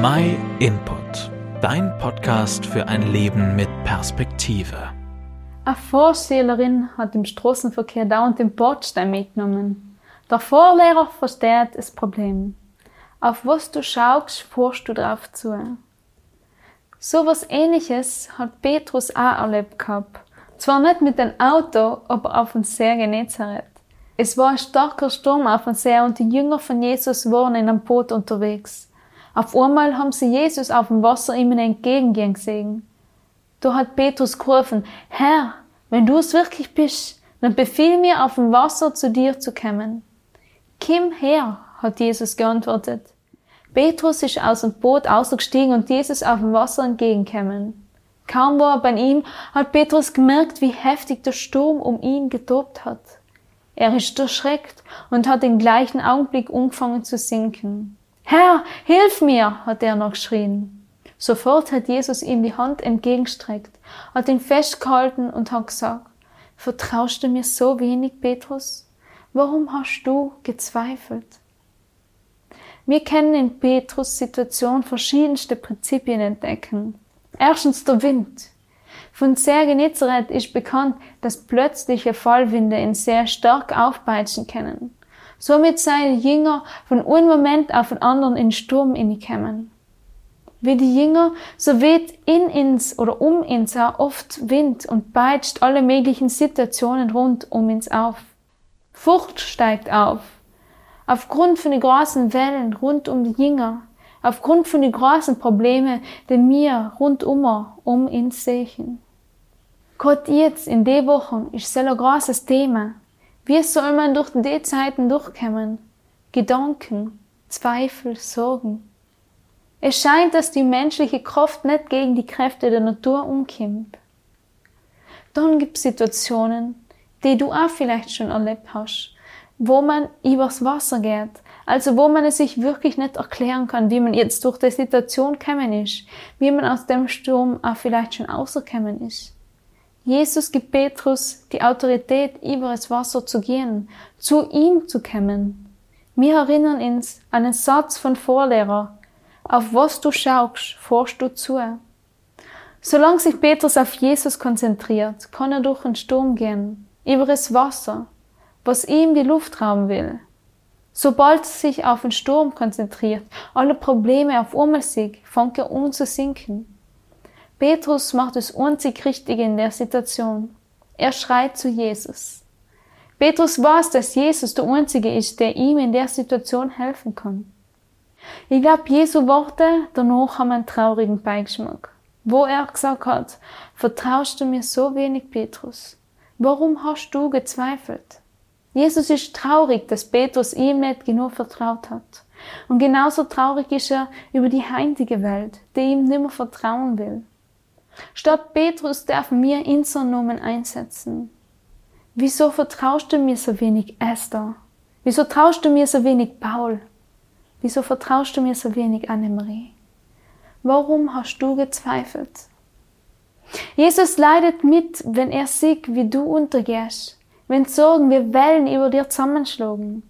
My Input, dein Podcast für ein Leben mit Perspektive. Eine Vorsteherin hat im Straßenverkehr dauernd den Bordstein mitgenommen. Der Vorlehrer versteht das Problem. Auf was du schaust, forschst du drauf zu. So was ähnliches hat Petrus auch erlebt gehabt. Zwar nicht mit dem Auto, aber auf dem See Genezareth. Es war ein starker Sturm auf dem See und die Jünger von Jesus waren in einem Boot unterwegs. Auf einmal haben sie Jesus auf dem Wasser ihm entgegengehen gesehen. Da hat Petrus gerufen, Herr, wenn du es wirklich bist, dann befiehl mir auf dem Wasser zu dir zu kommen. Komm her, hat Jesus geantwortet. Petrus ist aus dem Boot ausgestiegen und Jesus auf dem Wasser entgegengekommen. Kaum war er bei ihm, hat Petrus gemerkt, wie heftig der Sturm um ihn getobt hat. Er ist erschreckt und hat im gleichen Augenblick angefangen zu sinken. Herr, hilf mir, hat er noch geschrien. Sofort hat Jesus ihm die Hand entgegengestreckt, hat ihn festgehalten und hat gesagt, vertraust du mir so wenig, Petrus? Warum hast du gezweifelt? Wir können in Petrus Situation verschiedenste Prinzipien entdecken. Erstens der Wind. Von sehr Genezareth ist bekannt, dass plötzliche Fallwinde ihn sehr stark aufpeitschen können. Somit seien die Jünger von einem Moment auf den anderen in den Sturm hineinkommen. Wie die Jünger, so weht in uns oder um uns auch oft Wind und peitscht alle möglichen Situationen rund um uns auf. Furcht steigt auf, aufgrund von den großen Wellen rund um die Jünger, aufgrund von den großen Problemen, die wir rundum um uns sehen. Gott jetzt in den Wochen ist so ein großes Thema. Wie soll man durch die Zeiten durchkommen? Gedanken, Zweifel, Sorgen. Es scheint, dass die menschliche Kraft nicht gegen die Kräfte der Natur umkommt. Dann gibt es Situationen, die du auch vielleicht schon erlebt hast, wo man übers Wasser geht. Also wo man es sich wirklich nicht erklären kann, wie man jetzt durch die Situation gekommen ist, wie man aus dem Sturm auch vielleicht schon rausgekommen ist. Jesus gibt Petrus die Autorität, über das Wasser zu gehen, zu ihm zu kommen. Wir erinnern uns an den Satz von Vorlehrer, auf was du schaust, forschst du zu. Solange sich Petrus auf Jesus konzentriert, kann er durch den Sturm gehen, über das Wasser, was ihm die Luft rauben will. Sobald er sich auf den Sturm konzentriert, alle Probleme auf einmal sieht, fängt er an zu sinken. Petrus macht das einzig Richtige in der Situation. Er schreit zu Jesus. Petrus weiß, dass Jesus der Einzige ist, der ihm in der Situation helfen kann. Ich glaube, Jesu Worte danach haben einen traurigen Beigeschmack, wo er gesagt hat, vertraust du mir so wenig, Petrus? Warum hast du gezweifelt? Jesus ist traurig, dass Petrus ihm nicht genug vertraut hat. Und genauso traurig ist er über die heutige Welt, die ihm nimmer vertrauen will. Statt Petrus dürfen wir unseren Namen einsetzen. Wieso vertraust du mir so wenig, Esther? Wieso traust du mir so wenig, Paul? Wieso vertraust du mir so wenig, Annemarie? Warum hast du gezweifelt? Jesus leidet mit, wenn er sieht, wie du untergehst wenn Sorgen wie Wellen über dir zusammenschlagen.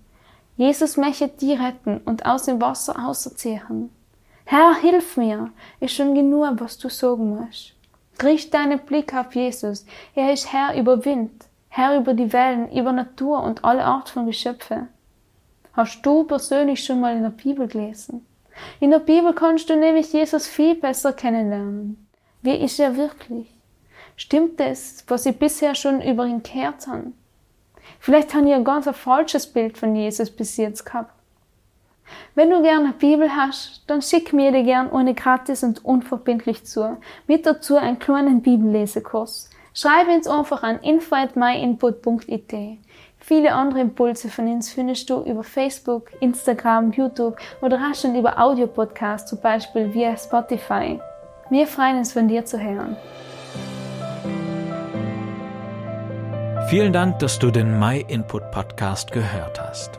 Jesus möchte dich retten und aus dem Wasser auserziehen. Herr, hilf mir, ist schon genug, was du sagen musst. Richt deinen Blick auf Jesus. Er ist Herr über Wind, Herr über die Wellen, über Natur und alle Art von Geschöpfe. Hast du persönlich schon mal in der Bibel gelesen? In der Bibel kannst du nämlich Jesus viel besser kennenlernen. Wie ist er wirklich? Stimmt es, was sie bisher schon über ihn gehört haben? Vielleicht haben ihr ein ganz falsches Bild von Jesus bis jetzt gehabt. Wenn du gerne eine Bibel hast, dann schick mir die gern ohne gratis und unverbindlich zu. Mit dazu einen kleinen Bibellesekurs. Schreibe uns einfach an info@myinput.it. Viele andere Impulse von uns findest du über Facebook, Instagram, YouTube oder auch schon über Audiopodcasts, zum Beispiel via Spotify. Wir freuen uns von dir zu hören. Vielen Dank, dass du den My Input Podcast gehört hast.